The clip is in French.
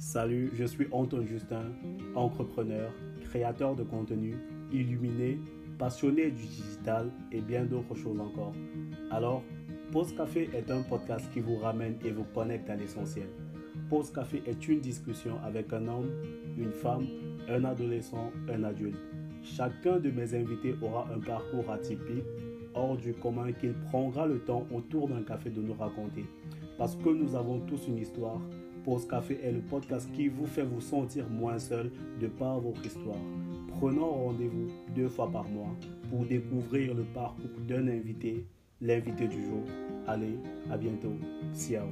Salut, je suis Anton Justin, entrepreneur, créateur de contenu, illuminé, passionné du digital et bien d'autres choses encore. Alors, Pause Café est un podcast qui vous ramène et vous connecte à l'essentiel. Pause Café est une discussion avec un homme, une femme, un adolescent, un adulte. Chacun de mes invités aura un parcours atypique, hors du commun qu'il prendra le temps autour d'un café de nous raconter. Parce que nous avons tous une histoire, Pause Café est le podcast qui vous fait vous sentir moins seul de par votre histoire. Prenons rendez-vous deux fois par mois pour découvrir le parcours d'un invité l'invité du jour. Allez, à bientôt. Ciao.